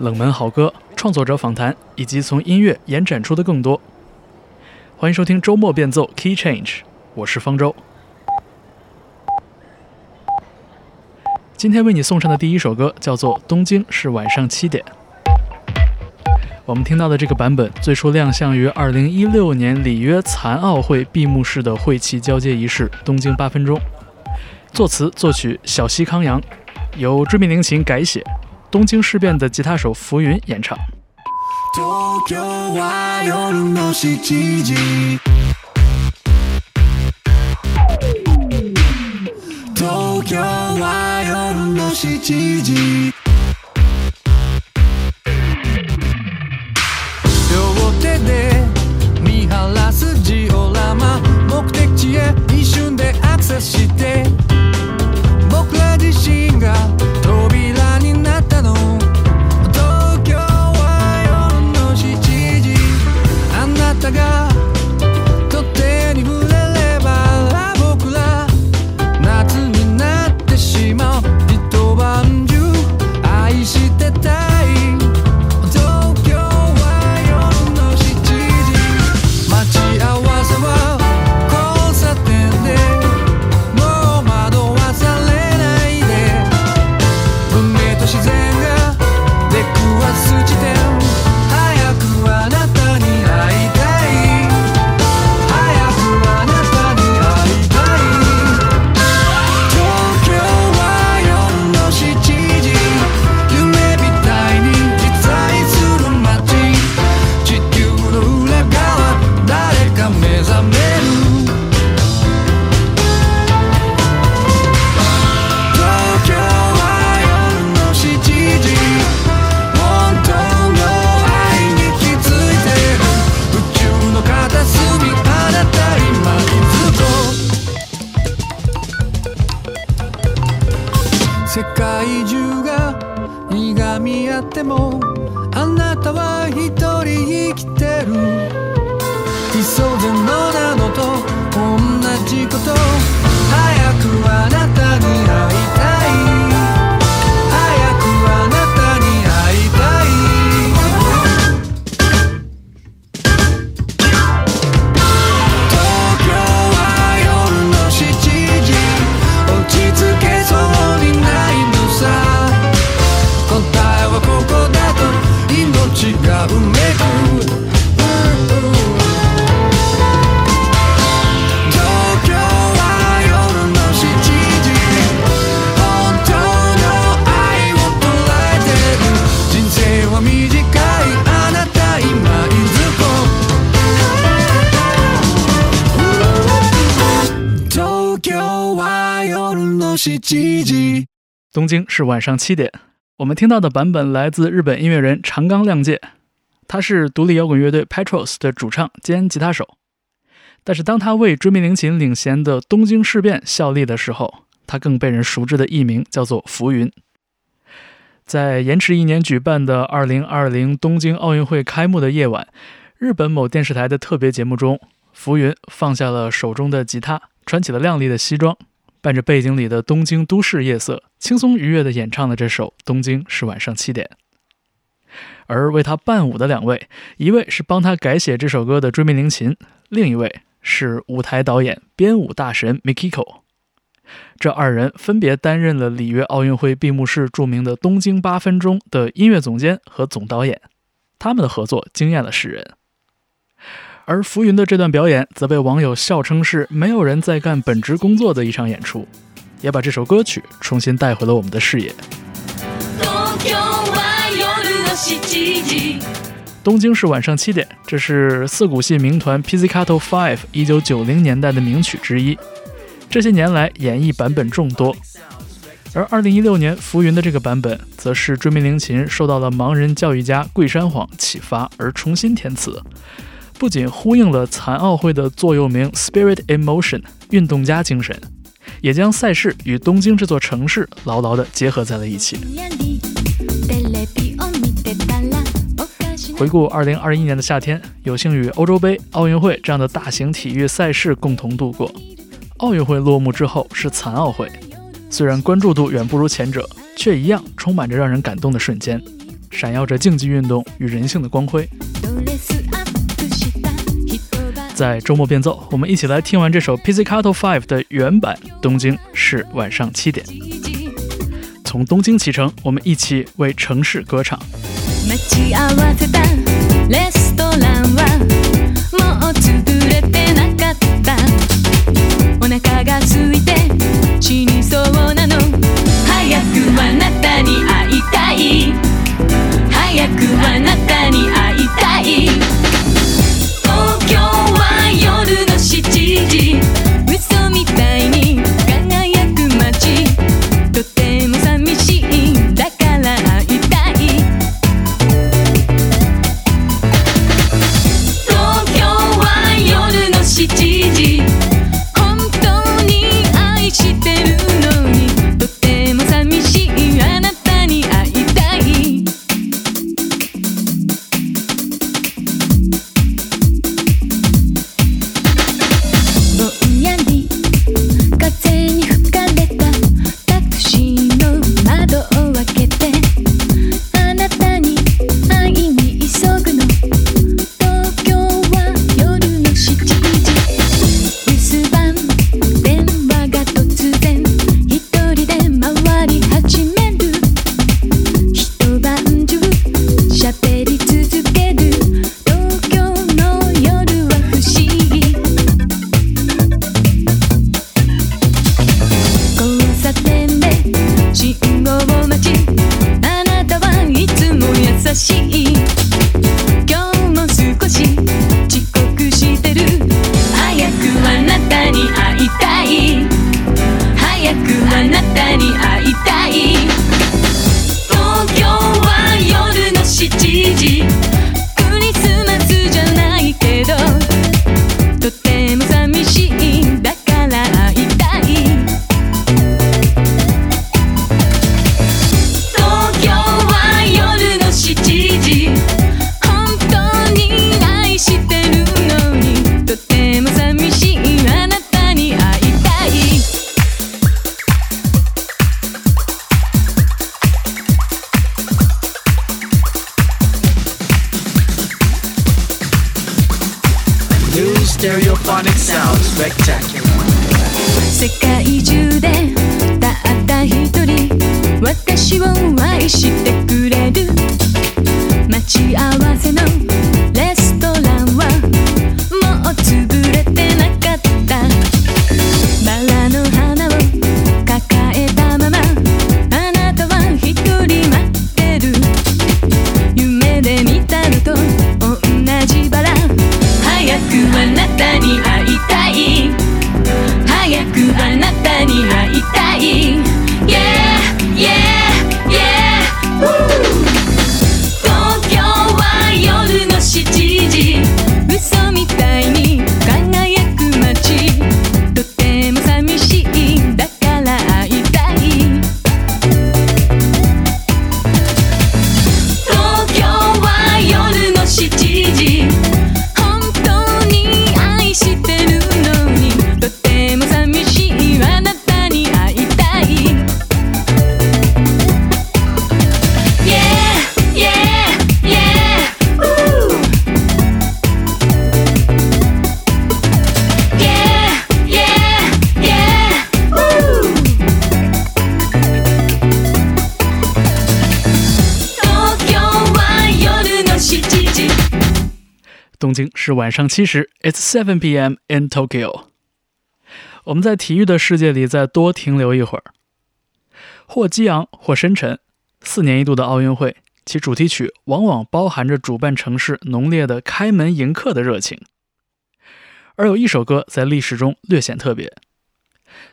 冷门好歌、创作者访谈，以及从音乐延展出的更多。欢迎收听周末变奏 Key Change，我是方舟。今天为你送上的第一首歌叫做《东京是晚上七点》。我们听到的这个版本最初亮相于2016年里约残奥会闭幕式的会旗交接仪式《东京八分钟》，作词作曲小西康阳，由追命铃琴改写，东京事变的吉他手浮云演唱。东京是晚上七点。我们听到的版本来自日本音乐人长冈亮介，他是独立摇滚乐队 Petros 的主唱兼吉他手。但是当他为追名铃琴领衔的东京事变效力的时候，他更被人熟知的艺名叫做浮云。在延迟一年举办的2020东京奥运会开幕的夜晚，日本某电视台的特别节目中，浮云放下了手中的吉他，穿起了亮丽的西装。伴着背景里的东京都市夜色，轻松愉悦地演唱了这首《东京是晚上七点》。而为他伴舞的两位，一位是帮他改写这首歌的追命铃琴，另一位是舞台导演、编舞大神 Mikiko。这二人分别担任了里约奥运会闭幕式著名的《东京八分钟》的音乐总监和总导演，他们的合作惊艳了世人。而浮云的这段表演则被网友笑称是没有人在干本职工作的一场演出，也把这首歌曲重新带回了我们的视野。东京是晚上七点，这是四谷系民团 Pizzicato Five 一九九零年代的名曲之一。这些年来演绎版本众多，而二零一六年浮云的这个版本，则是追名铃琴受到了盲人教育家桂山晃启发而重新填词。不仅呼应了残奥会的座右铭 “Spirit in Motion” 运动家精神，也将赛事与东京这座城市牢牢地结合在了一起。回顾2021年的夏天，有幸与欧洲杯、奥运会这样的大型体育赛事共同度过。奥运会落幕之后是残奥会，虽然关注度远不如前者，却一样充满着让人感动的瞬间。闪耀着竞技运动与人性的光辉。在周末变奏，我们一起来听完这首 Pizzicato Five 的原版。东京是晚上七点，从东京启程，我们一起为城市歌唱。晚上七时，It's seven p.m. in Tokyo。我们在体育的世界里再多停留一会儿，或激昂，或深沉。四年一度的奥运会，其主题曲往往包含着主办城市浓烈的开门迎客的热情。而有一首歌在历史中略显特别，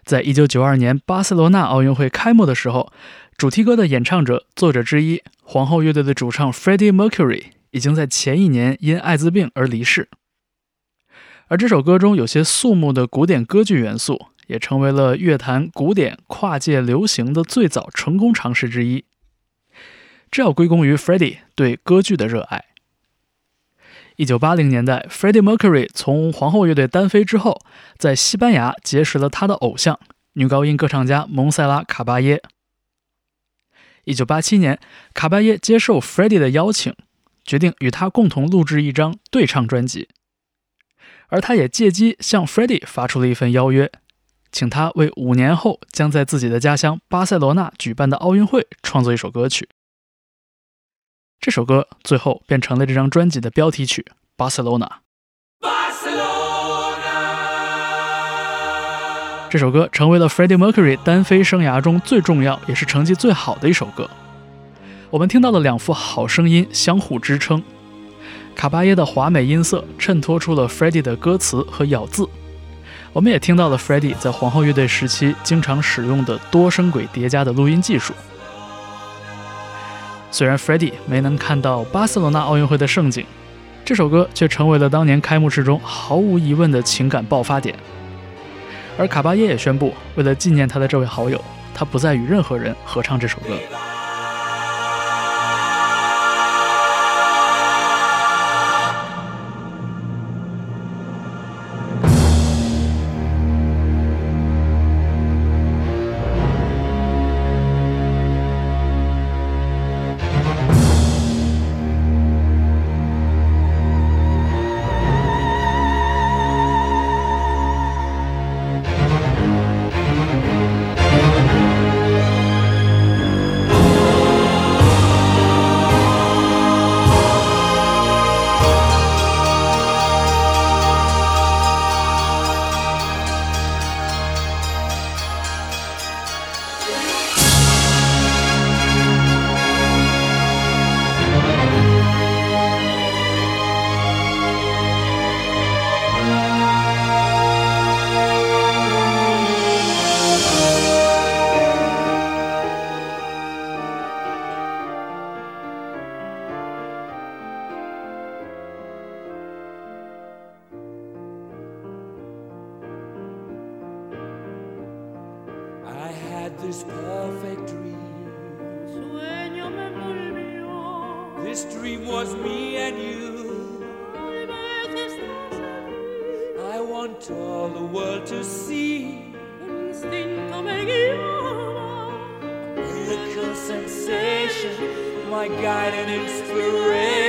在一九九二年巴塞罗那奥运会开幕的时候，主题歌的演唱者、作者之一皇后乐队的主唱 Freddie Mercury 已经在前一年因艾滋病而离世。而这首歌中有些肃穆的古典歌剧元素，也成为了乐坛古典跨界流行的最早成功尝试之一。这要归功于 Freddie 对歌剧的热爱。一九八零年代，Freddie Mercury 从皇后乐队单飞之后，在西班牙结识了他的偶像女高音歌唱家蒙塞拉·卡巴耶。一九八七年，卡巴耶接受 Freddie 的邀请，决定与他共同录制一张对唱专辑。而他也借机向 Freddie 发出了一份邀约，请他为五年后将在自己的家乡巴塞罗那举办的奥运会创作一首歌曲。这首歌最后变成了这张专辑的标题曲《巴塞罗那》。这首歌成为了 Freddie Mercury 单飞生涯中最重要也是成绩最好的一首歌。我们听到的两副好声音相互支撑，卡巴耶的华美音色衬托出了 Freddie 的歌词和咬字。我们也听到了 Freddie 在皇后乐队时期经常使用的多声轨叠加的录音技术。虽然 Freddie 没能看到巴塞罗那奥运会的盛景，这首歌却成为了当年开幕式中毫无疑问的情感爆发点。而卡巴耶也宣布，为了纪念他的这位好友，他不再与任何人合唱这首歌。This perfect dream. This dream was me and you. I want all the world to see A miracle sensation, my guide and inspiration.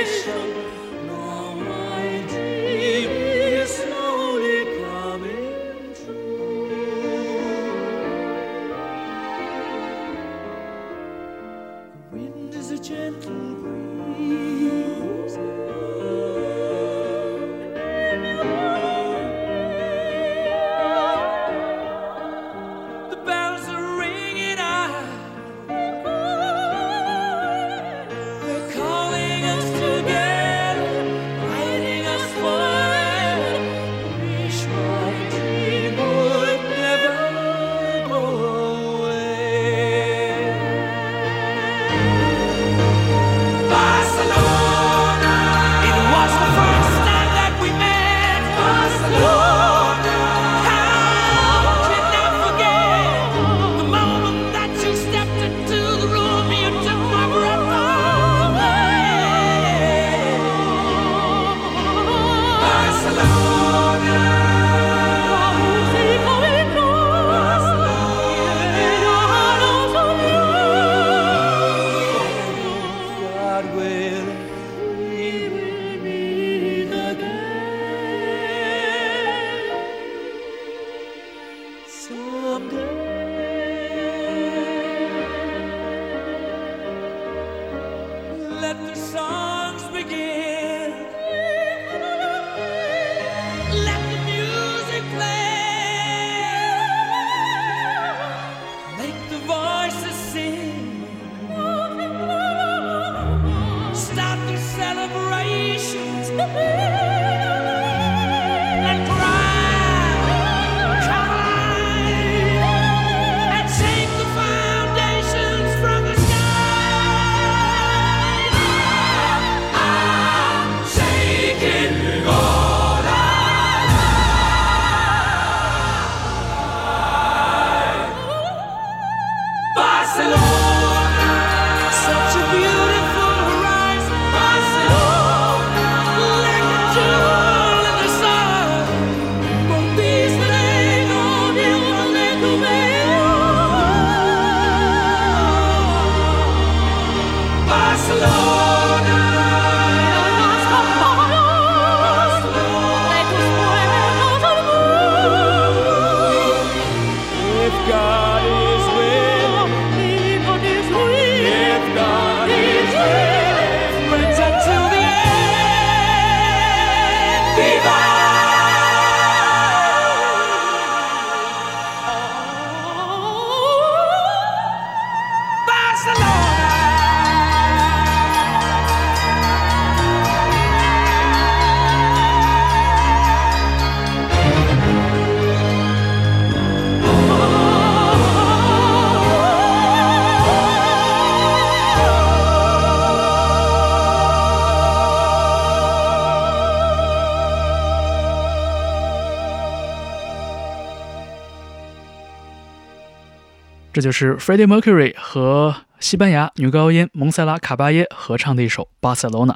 这就是 Freddie Mercury 和西班牙女高音蒙塞拉·卡巴耶合唱的一首《巴塞罗那》。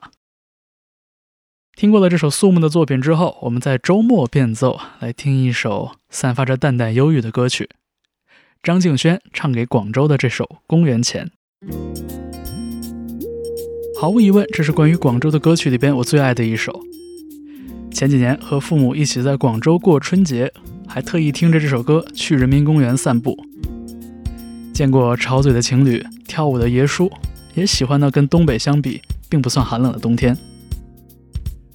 听过了这首肃穆的作品之后，我们在周末变奏来听一首散发着淡淡忧郁的歌曲——张敬轩唱给广州的这首《公元前》。毫无疑问，这是关于广州的歌曲里边我最爱的一首。前几年和父母一起在广州过春节，还特意听着这首歌去人民公园散步。见过吵嘴的情侣、跳舞的爷叔，也喜欢那跟东北相比并不算寒冷的冬天。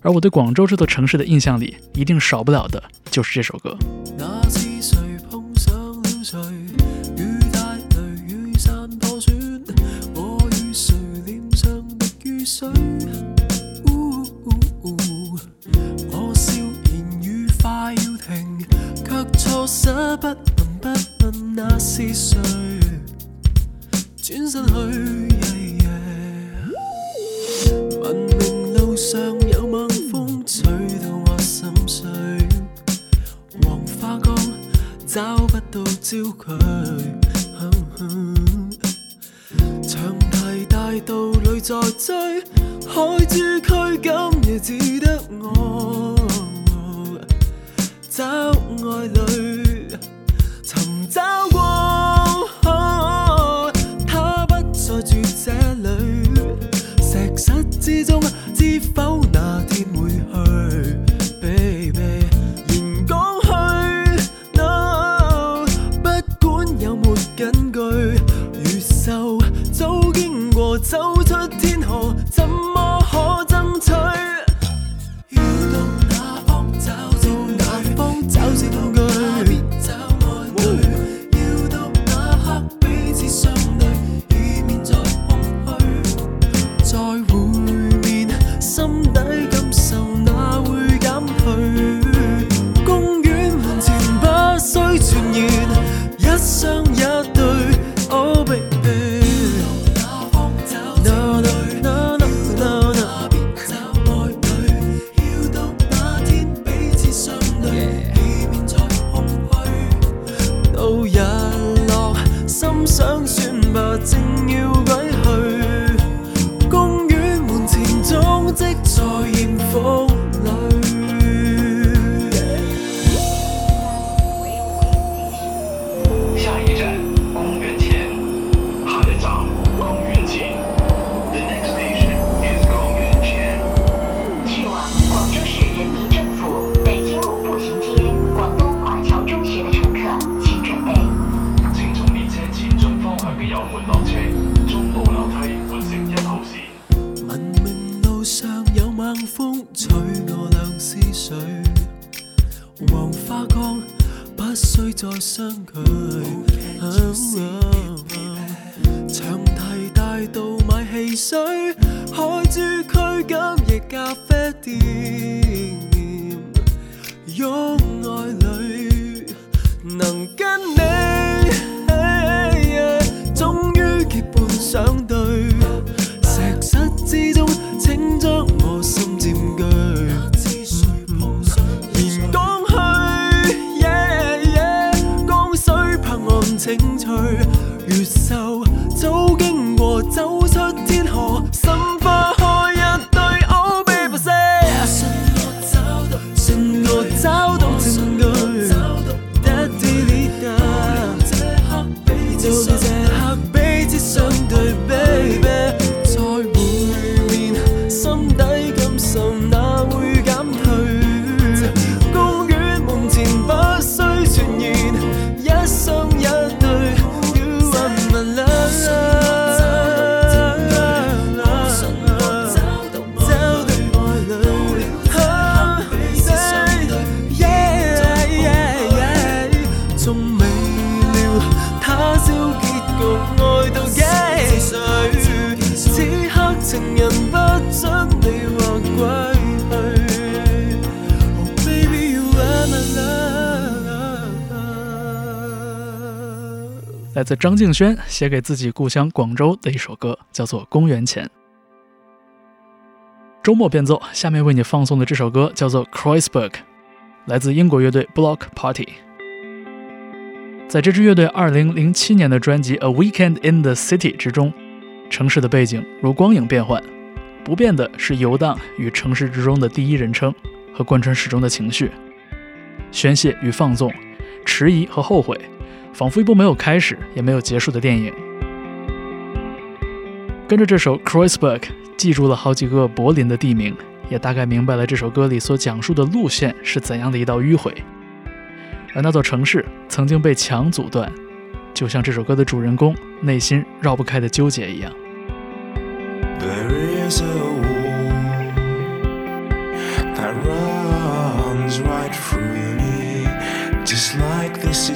而我对广州这座城市的印象里，一定少不了的就是这首歌。那是谁碰上了谁？雨帶淚，雨傘破損，我與誰臉上的雨水？嗚嗚嗚我笑言愉快要停，卻錯失不問不問那是誰？轉身去。文明路上有猛風吹到我心碎。黃花岗找不到焦距。长堤大道裏在追，海珠區今夜只得我找愛侶，尋找過，否那天会去？love。来自张敬轩写给自己故乡广州的一首歌，叫做《公元前》。周末变奏，下面为你放送的这首歌叫做《Kreuzberg》，来自英国乐队 Block Party。在这支乐队2007年的专辑《A Weekend in the City》之中，城市的背景如光影变幻，不变的是游荡与城市之中的第一人称和贯穿始终的情绪，宣泄与放纵，迟疑和后悔，仿佛一部没有开始也没有结束的电影。跟着这首《Kreuzberg》，记住了好几个柏林的地名，也大概明白了这首歌里所讲述的路线是怎样的一道迂回。而那座城市曾经被墙阻断，就像这首歌的主人公内心绕不开的纠结一样。There is a that runs right through me, just like this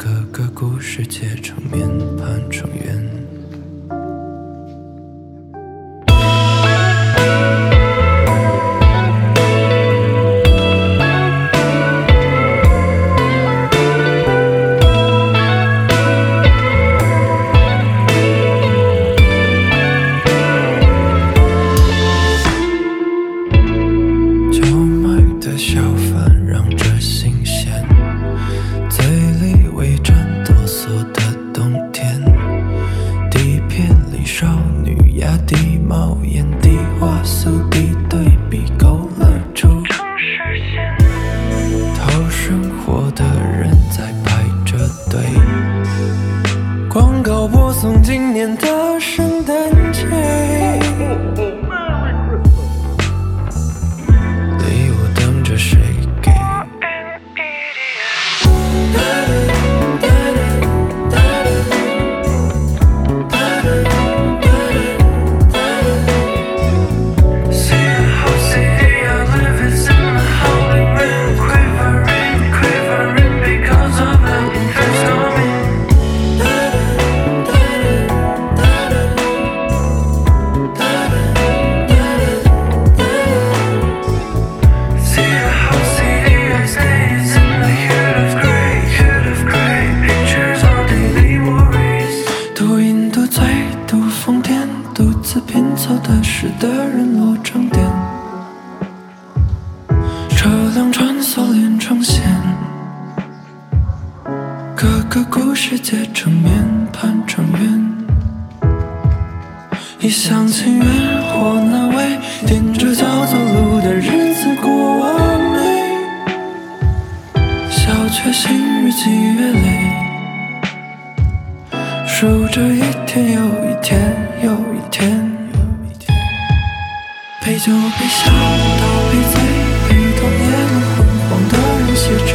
个个故事结成面盘成圆。数着一天又一天又一天又一天，陪酒陪笑到陪醉，陪同夜路昏黄的人写着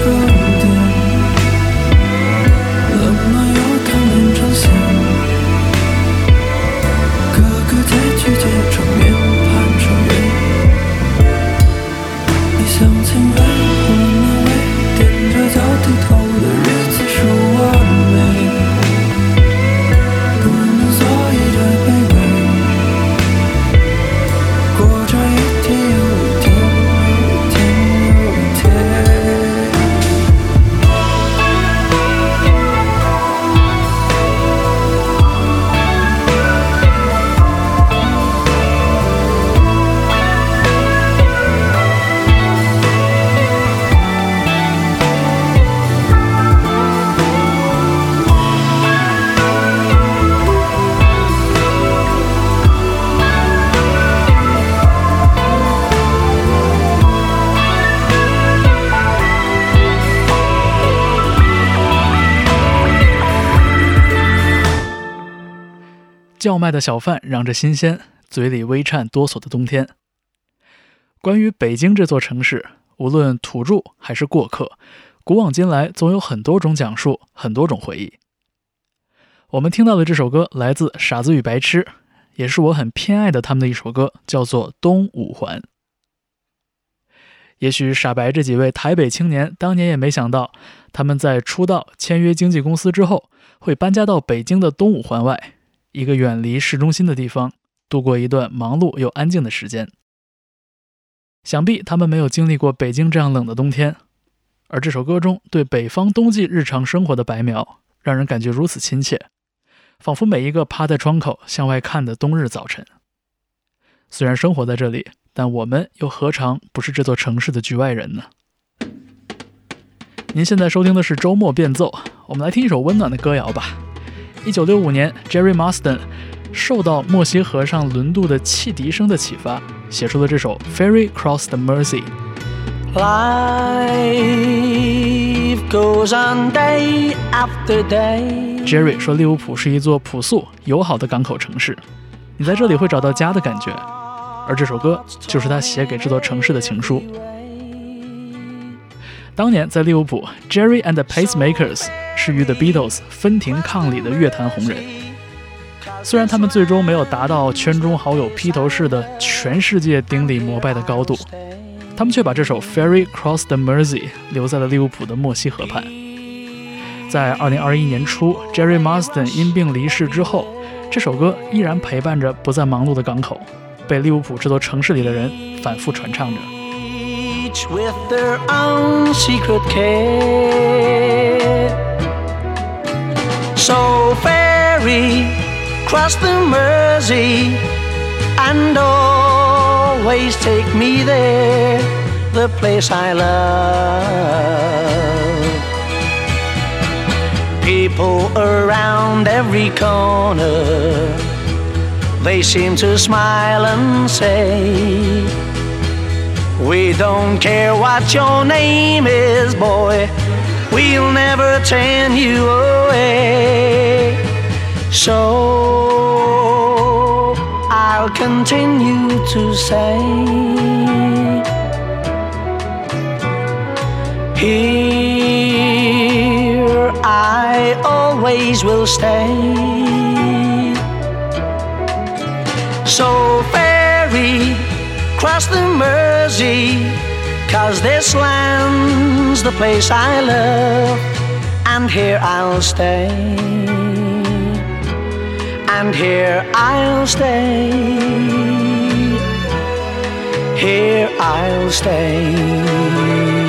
叫卖的小贩嚷着新鲜，嘴里微颤哆嗦的冬天。关于北京这座城市，无论土著还是过客，古往今来总有很多种讲述，很多种回忆。我们听到的这首歌来自《傻子与白痴》，也是我很偏爱的他们的一首歌，叫做《东五环》。也许傻白这几位台北青年当年也没想到，他们在出道签约经纪公司之后，会搬家到北京的东五环外，一个远离市中心的地方，度过一段忙碌又安静的时间。想必他们没有经历过北京这样冷的冬天，而这首歌中对北方冬季日常生活的白描，让人感觉如此亲切，仿佛每一个趴在窗口向外看的冬日早晨。虽然生活在这里，但我们又何尝不是这座城市的局外人呢？您现在收听的是周末变奏，我们来听一首温暖的歌谣吧。一九六五年，Jerry Marsden 受到墨西河上轮渡的汽笛声的启发，写出了这首《Ferry Cross the Mersey》。Life goes on day after day. Jerry 说，利物浦是一座朴素友好的港口城市，你在这里会找到家的感觉。而这首歌就是他写给这座城市的情书。当年在利物浦，Jerry and the Pacemakers 是与 The Beatles 分庭抗礼的乐坛红人。虽然他们最终没有达到圈中好友披头士的全世界顶礼膜拜的高度，他们却把这首《Ferry Cross the Mersey》留在了利物浦的墨西河畔。在2021年初，Jerry Marsden 因病离世之后，这首歌依然陪伴着不再忙碌的港口，被利物浦这座城市里的人反复传唱着。Each with their own secret care. So ferry cross the Mersey and always take me there, the place I love. People around every corner, they seem to smile and say, we don't care what your name is, boy. We'll never turn you away. So I'll continue to say, Here I always will stay. Cross the Mersey, cause this land's the place I love, and here I'll stay, and here I'll stay, here I'll stay.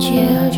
Goodbye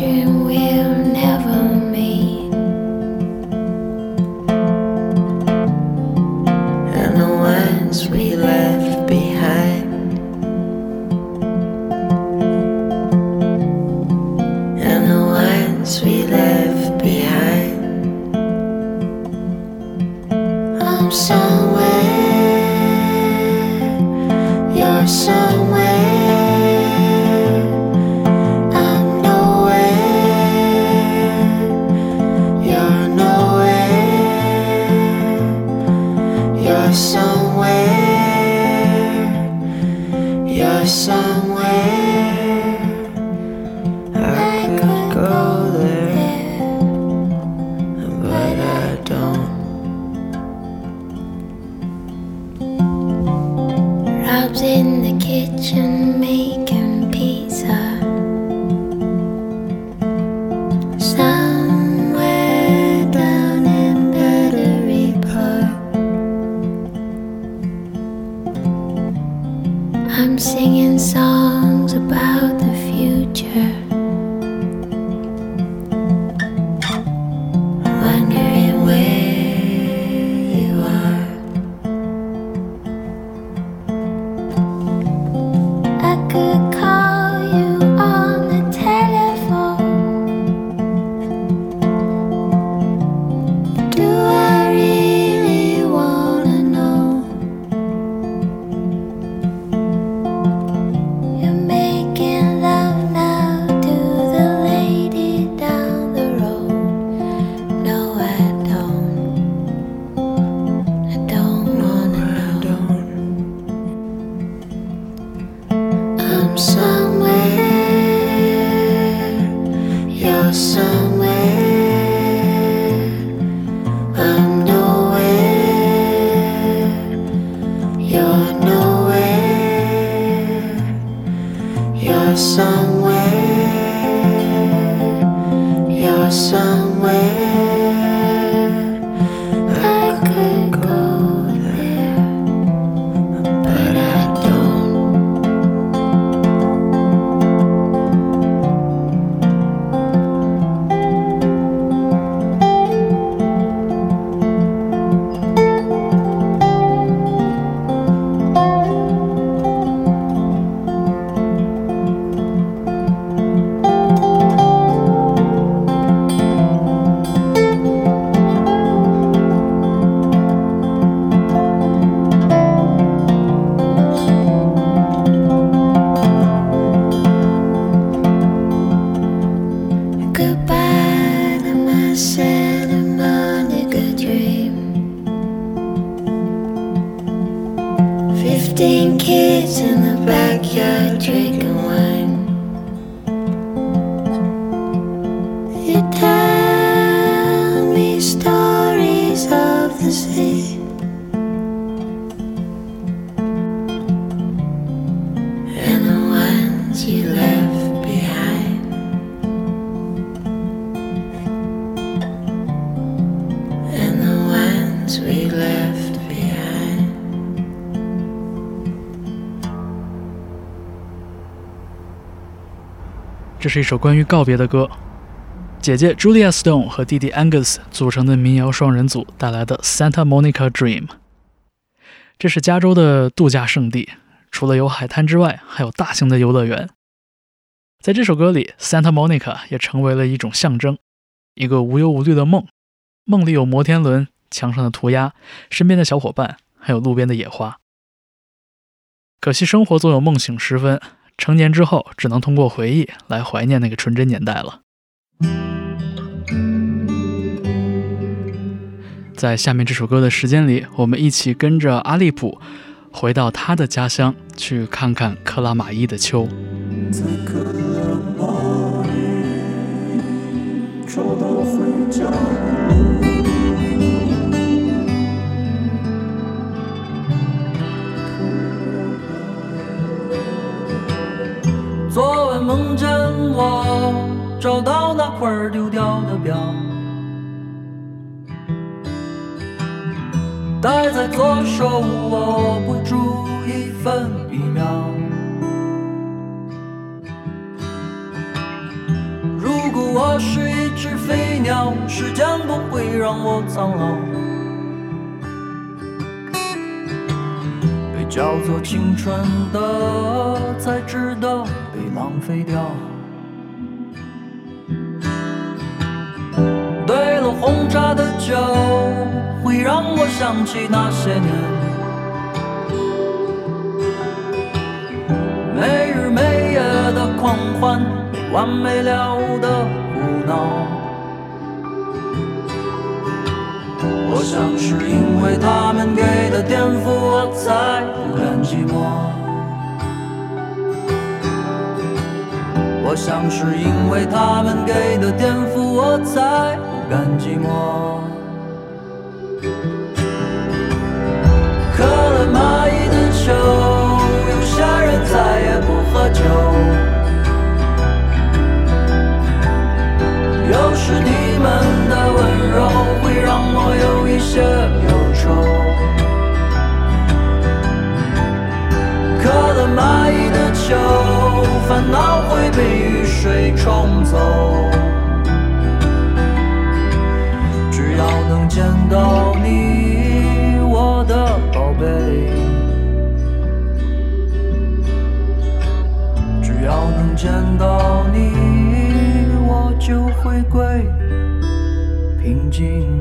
是一首关于告别的歌。姐姐 Julia Stone 和弟弟 Angus 组成的民谣双人组带来的《Santa Monica Dream》。这是加州的度假胜地，除了有海滩之外，还有大型的游乐园。在这首歌里，Santa Monica 也成为了一种象征，一个无忧无虑的梦。梦里有摩天轮、墙上的涂鸦、身边的小伙伴，还有路边的野花。可惜生活总有梦醒时分，成年之后只能通过回忆来怀念那个纯真年代了。在下面这首歌的时间里，我们一起跟着阿利普回到他的家乡，去看看克拉玛依的秋。在克拉玛依找到梦见我找到那块丢掉的表，戴在左手，我不住一分一秒。如果我是一只飞鸟，时间不会让我苍老。叫做青春的，才值得被浪费掉。对了，红茶的酒会让我想起那些年，没日没夜的狂欢，没完没了的胡闹。我想是因为他们给的颠覆，我才不甘寂寞。我想是因为他们给的颠覆，我才不甘寂寞。渴了蚂蚁的酒，有些人再也不喝酒。又是你们些忧愁。渴了蚂蚁的酒，烦恼会被雨水冲走。只要能见到你，我的宝贝。只要能见到你，我就回归平静。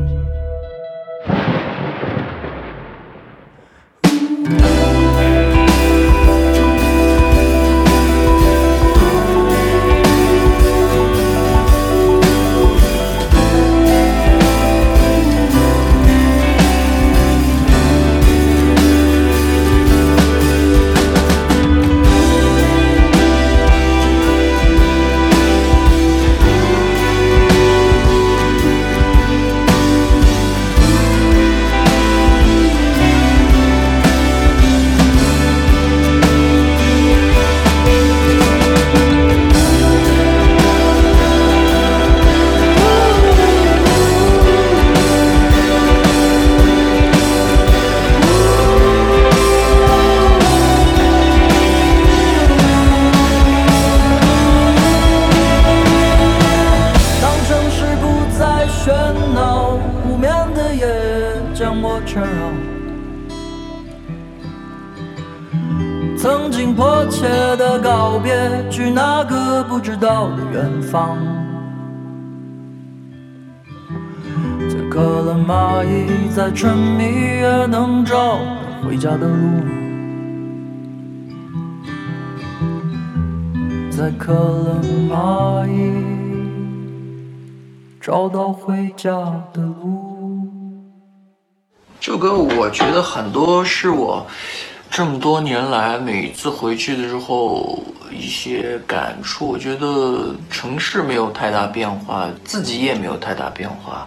蚂蚁，再沉迷也能找到回家的路。在克了蚂蚁。找到回家的路。这首歌我觉得很多是我这么多年来，每次回去的时候，一些感触，我觉得城市没有太大变化，自己也没有太大变化。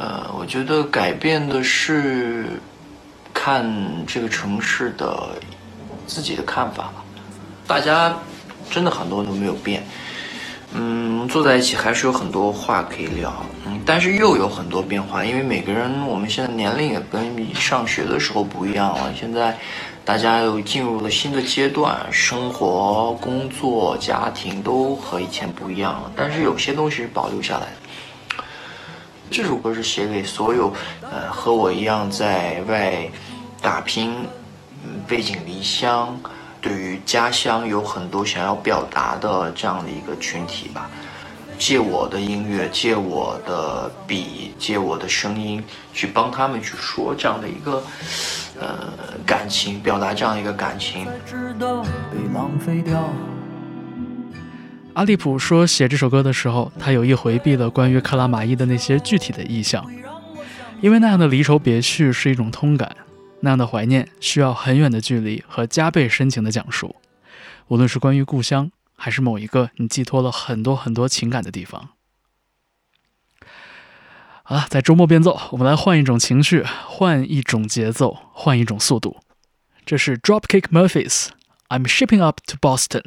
呃，我觉得改变的是看这个城市的自己的看法吧。大家真的很多都没有变。嗯，坐在一起还是有很多话可以聊，嗯，但是又有很多变化，因为每个人我们现在年龄也跟上学的时候不一样了，现在大家又进入了新的阶段，生活、工作、家庭都和以前不一样了，但是有些东西是保留下来的。这首歌是写给所有呃和我一样在外打拼、背井离乡。对于家乡有很多想要表达的这样的一个群体吧，借我的音乐，借我的笔，借我的声音，去帮他们去说这样的一个呃感情，表达这样一个感情。被浪费掉。阿利普说，写这首歌的时候，他有意回避了关于克拉玛依的那些具体的意象，因为那样的离愁别绪是一种通感。那样的怀念需要很远的距离和加倍深情的讲述，无论是关于故乡，还是某一个你寄托了很多很多情感的地方。好了，在周末变奏，我们来换一种情绪，换一种节奏，换一种速度。这是 Dropkick Murphys，I'm shipping up to Boston。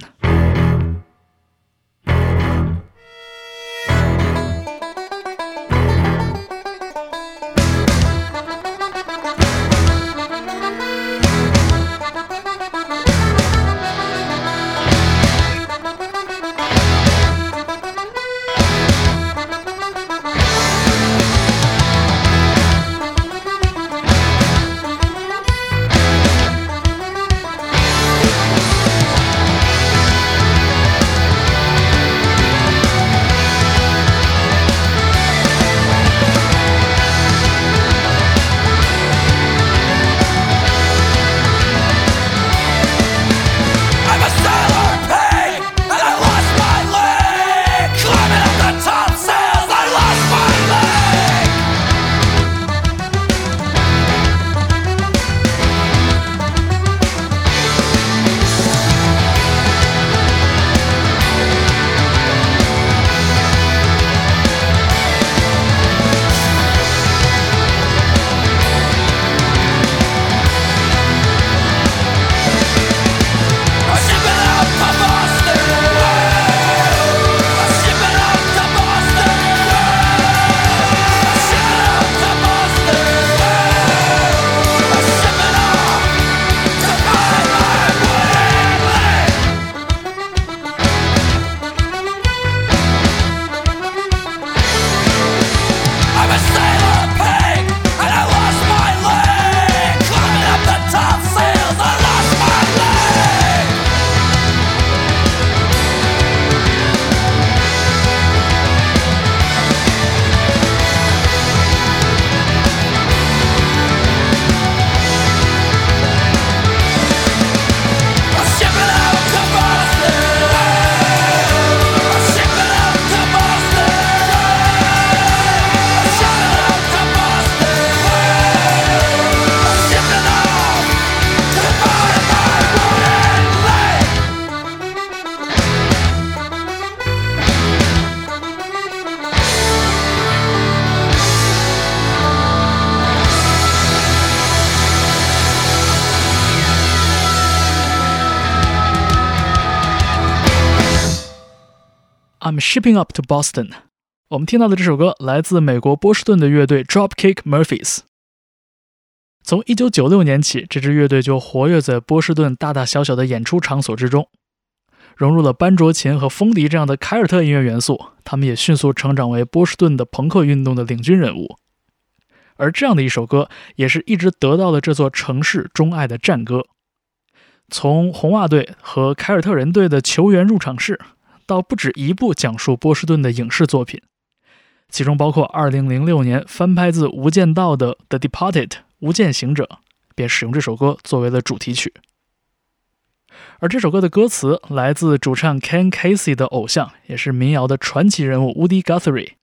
I'm shipping up to Boston。我们听到的这首歌来自美国波士顿的乐队 Dropkick Murphys。从1996年起，这支乐队就活跃在波士顿大大小小的演出场所之中，融入了班卓琴和风笛这样的凯尔特音乐元素。他们也迅速成长为波士顿的朋克运动的领军人物。而这样的一首歌，也是一直得到了这座城市钟爱的战歌。从红袜队和凯尔特人队的球员入场式，到不止一部讲述波士顿的影视作品，其中包括2006年翻拍自《无间道》的《The Departed》《无间行者》，便使用这首歌作为了主题曲。而这首歌的歌词来自主唱 Ken Casey 的偶像，也是民谣的传奇人物 Woody Guthrie。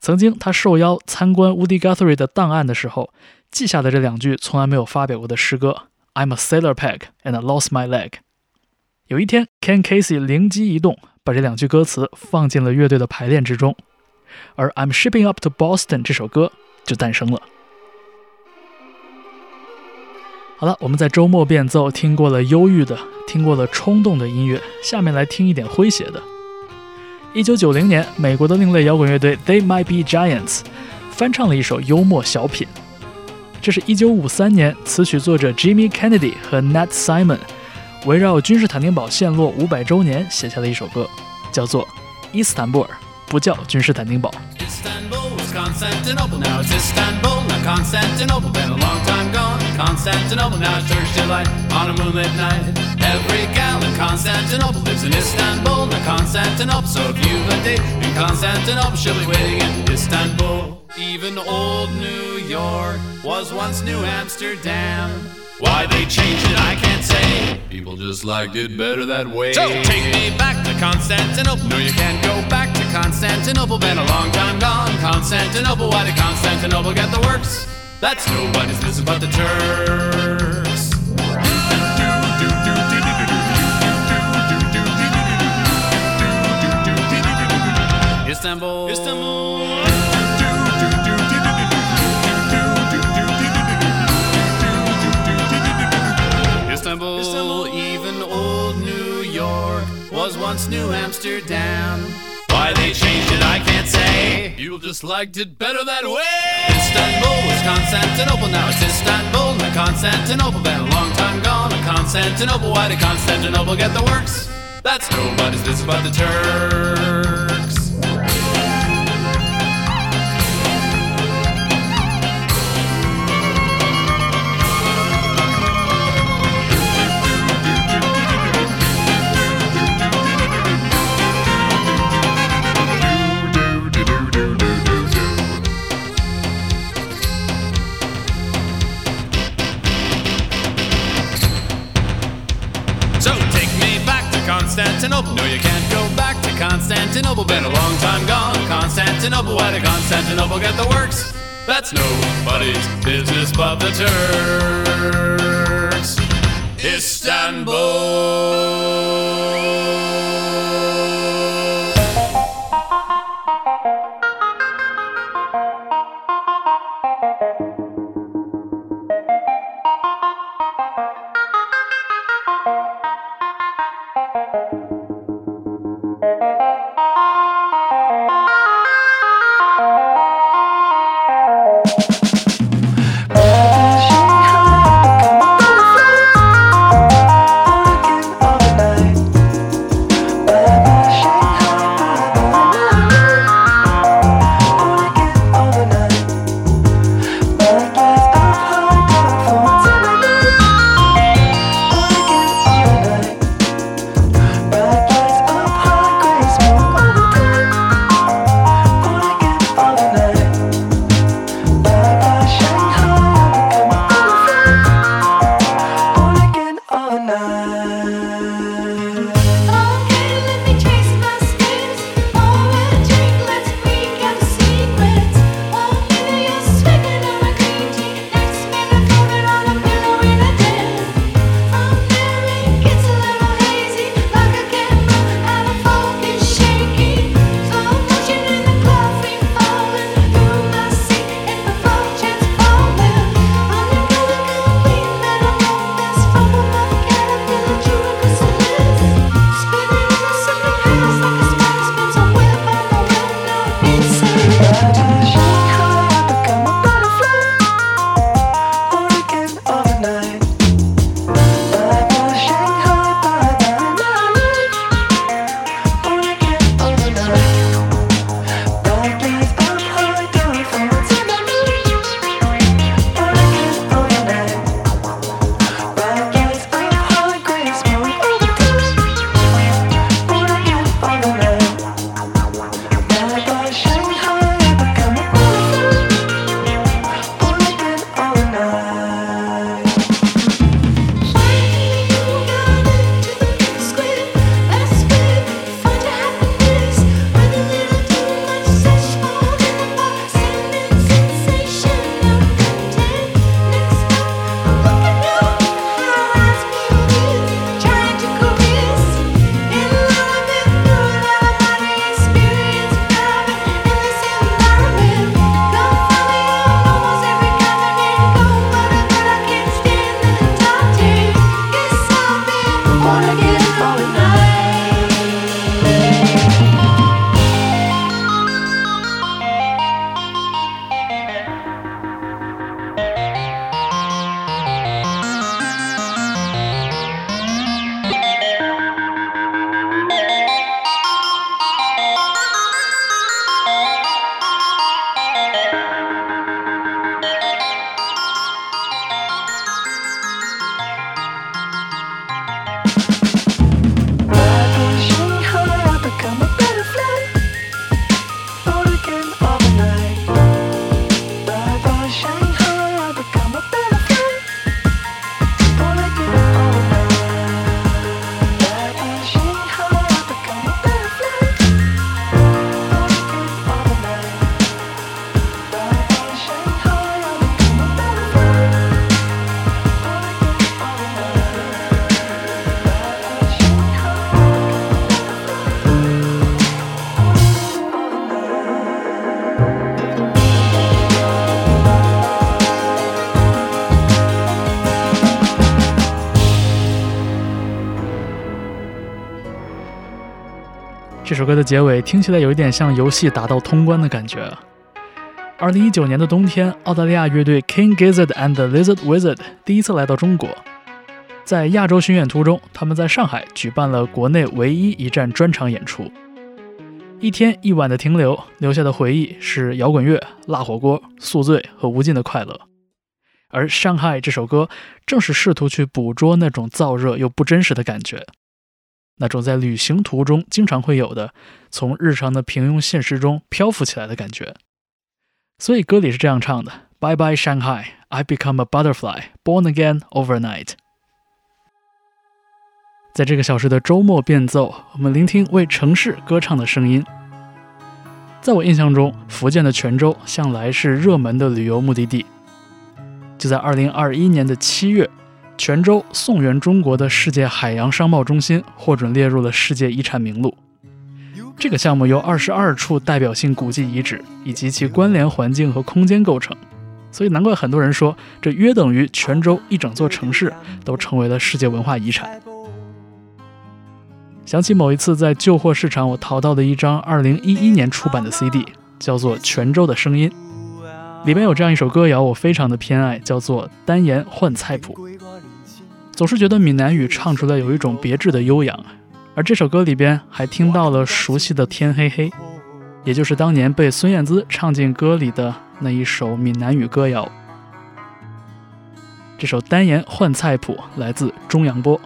曾经他受邀参观 Woody Guthrie 的档案的时候，记下的这两句从来没有发表过的诗歌 I'm a sailor peg and I lost my leg。有一天，Ken Casey 灵机一动，把这两句歌词放进了乐队的排练之中，而 I'm shipping up to Boston 这首歌就诞生了。好了，我们在周末变奏听过了忧郁的，听过了冲动的音乐，下面来听一点诙谐的。一九九零年，美国的另类摇滚乐队 They Might Be Giants 翻唱了一首幽默小品。这是一九五三年词曲作者 Jimmy Kennedy 和 Nat Simon 围绕君士坦丁堡陷落五百周年写下的一首歌，叫做《伊斯坦布尔》，不叫君士坦丁堡。istanbul's Constantinople, now it's Istanbul, not Constantinople, been a long time gone. Constantinople, now it's Turkish delight on a moonlit night. Every gal in Constantinople lives in Istanbul, not Constantinople. So if you've a date in Constantinople, she'll be waiting in Istanbul. Even old New York was once New Amsterdam. Why they changed it, I can't say. People just liked it better that way. So take me back to Constantinople. No, you can't go back to Constantinople. Been a long time gone. Constantinople, why did Constantinople get the works? That's nobody's business but the Turks. Istanbul. Istanbul. Istanbul. Once New Amsterdam. Why they changed it, I can't say. People just liked it better that way. Istanbul was Constantinople, now it's Istanbul, not Constantinople. Been a long time gone, and Constantinople. Why did Constantinople get the works? That's nobody's business but the Turks. Constantinople. No, you can't go back to Constantinople. Been a long time gone. Constantinople. Why did Constantinople get the works? That's nobody's business but the Turks. Istanbul. 歌的结尾听起来有一点像游戏打到通关的感觉。二零一九年的冬天，澳大利亚乐队 King Gizzard and the Lizard Wizard 第一次来到中国，在亚洲巡演途中，他们在上海举办了国内唯一一站专场演出。一天一晚的停留，留下的回忆是摇滚乐、辣火锅、宿醉和无尽的快乐。而《上海》这首歌正是试图去捕捉那种燥热又不真实的感觉。那种在旅行途中经常会有的，从日常的平庸现实中漂浮起来的感觉。所以歌里是这样唱的：“Bye bye Shanghai, I become a butterfly, born again overnight。”在这个小时的周末变奏，我们聆听为城市歌唱的声音。在我印象中，福建的泉州向来是热门的旅游目的地。就在2021年的七月。泉州宋元中国的世界海洋商贸中心获准列入了世界遗产名录。这个项目由二十二处代表性古迹遗址以及其关联环境和空间构成，所以难怪很多人说，这约等于泉州一整座城市都成为了世界文化遗产。想起某一次在旧货市场，我淘到的一张二零一一年出版的 CD，叫做《泉州的声音》，里面有这样一首歌谣，我非常的偏爱，叫做《单言换菜谱》。总是觉得闽南语唱出来有一种别致的悠扬，而这首歌里边还听到了熟悉的《天黑黑》，也就是当年被孙燕姿唱进歌里的那一首闽南语歌谣。这首单言换菜谱来自中阳波。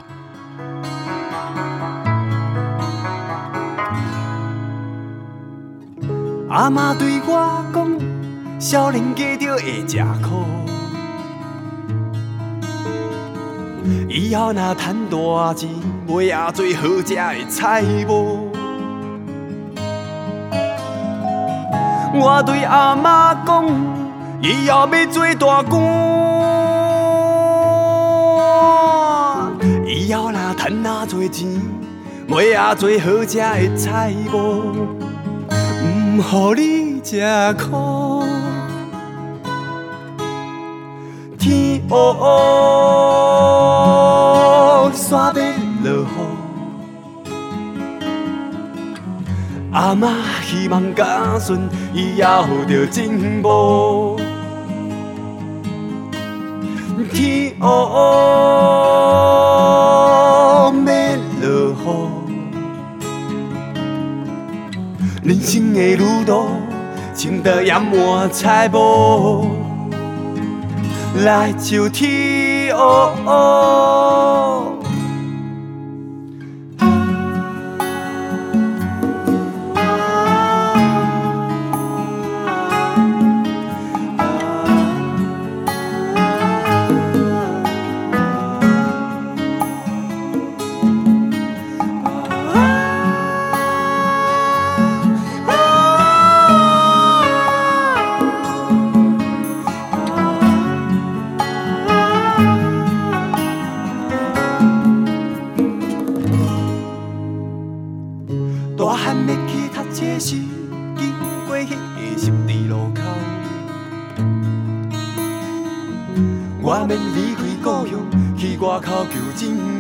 阿妈对我讲，少年家就会吃苦。以后若赚大钱，买啊做好食的菜脯。我对阿妈讲，以后要做大官。以后若赚啊多钱，买啊做好食的菜脯，唔互你吃苦。天黑黑，山要落雨。阿妈希望家孙以后着进步。天黑黑，要落雨。人生的路途，穿得掩满彩雾。来就天黑黑。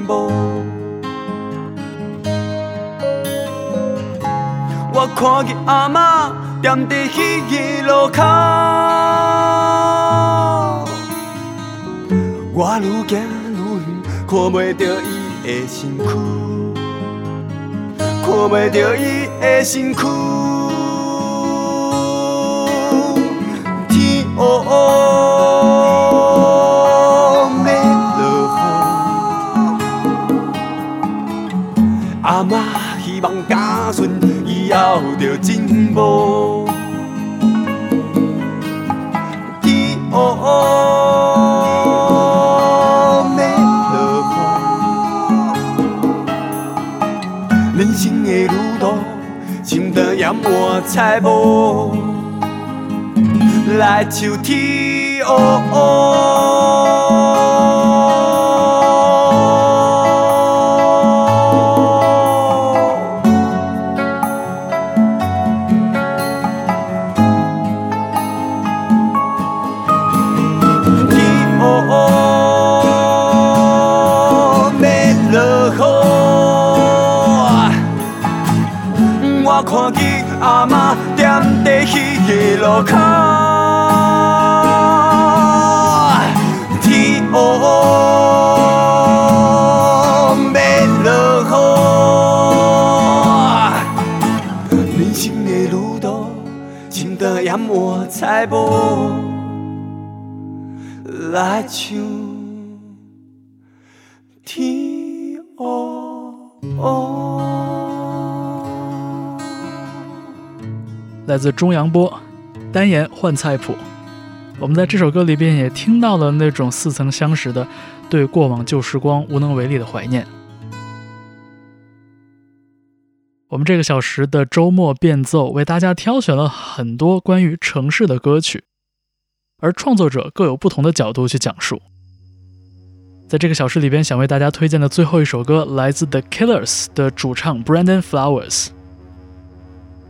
步。我看见阿妈踮在迄个路口，我愈行愈远，看袂到伊的身躯。看袂到伊的身躯，天黑黑，以后着进步，天黑黑。人生的路途，穿得掩满彩雾，来就天黑黑。来唱天黑。来自中扬波，单言换菜谱。我们在这首歌里边也听到了那种似曾相识的对过往旧时光无能为力的怀念。我们这个小时的周末变奏为大家挑选了很多关于城市的歌曲，而创作者各有不同的角度去讲述。在这个小时里边，想为大家推荐的最后一首歌来自 The Killers 的主唱 Brandon Flowers。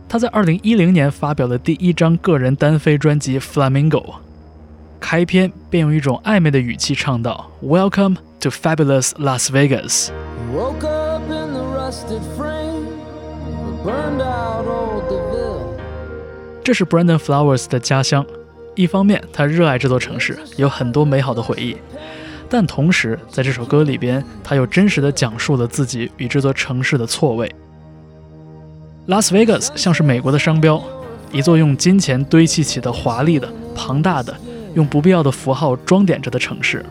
他在二零一零年发表了第一张个人单飞专辑《Flamingo》，开篇便用一种暧昧的语气唱道：“Welcome to fabulous Las Vegas。” Woke up in the rusted frame，burned out old DeVille. 这是 Brandon Flowers 的家乡。一方面，他热爱这座城市，有很多美好的回忆；但同时，在这首歌里边，他又真实的讲述了自己与这座城市的错位。拉斯维加斯像是美国的商标，一座用金钱堆砌起的华丽的、庞大的、用不必要的符号装点着的城市。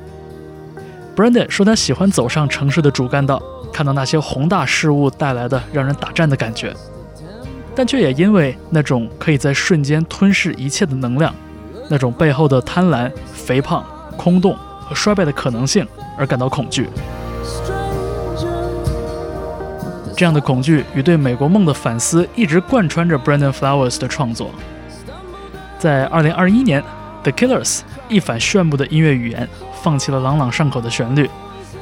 Brandon 说他喜欢走上城市的主干道，看到那些宏大事物带来的让人打颤的感觉，但却也因为那种可以在瞬间吞噬一切的能量，那种背后的贪婪、肥胖、空洞和衰败的可能性而感到恐惧。这样的恐惧与对美国梦的反思一直贯穿着 Brandon Flowers 的创作。在2021年，The Killers 一反炫目的音乐语言，放弃了朗朗上口的旋律，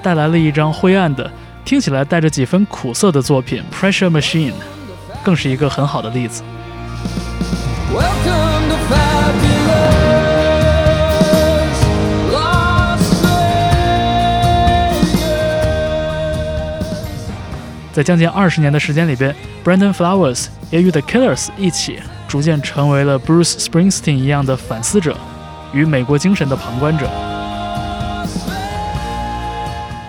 带来了一张灰暗的、听起来带着几分苦涩的作品《Pressure Machine》，更是一个很好的例子。Welcome 在将近二十年的时间里边，Brandon Flowers 也与 The Killers 一起，逐渐成为了 Bruce Springsteen 一样的反思者与美国精神的旁观者。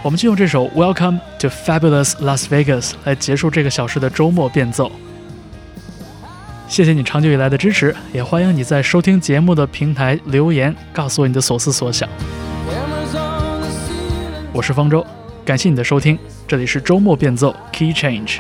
我们就用这首《Welcome to Fabulous Las Vegas》来结束这个小时的周末变奏。谢谢你长久以来的支持，也欢迎你在收听节目的平台留言，告诉我你的所思所想。我是方舟，感谢你的收听，这里是周末变奏 Key Change。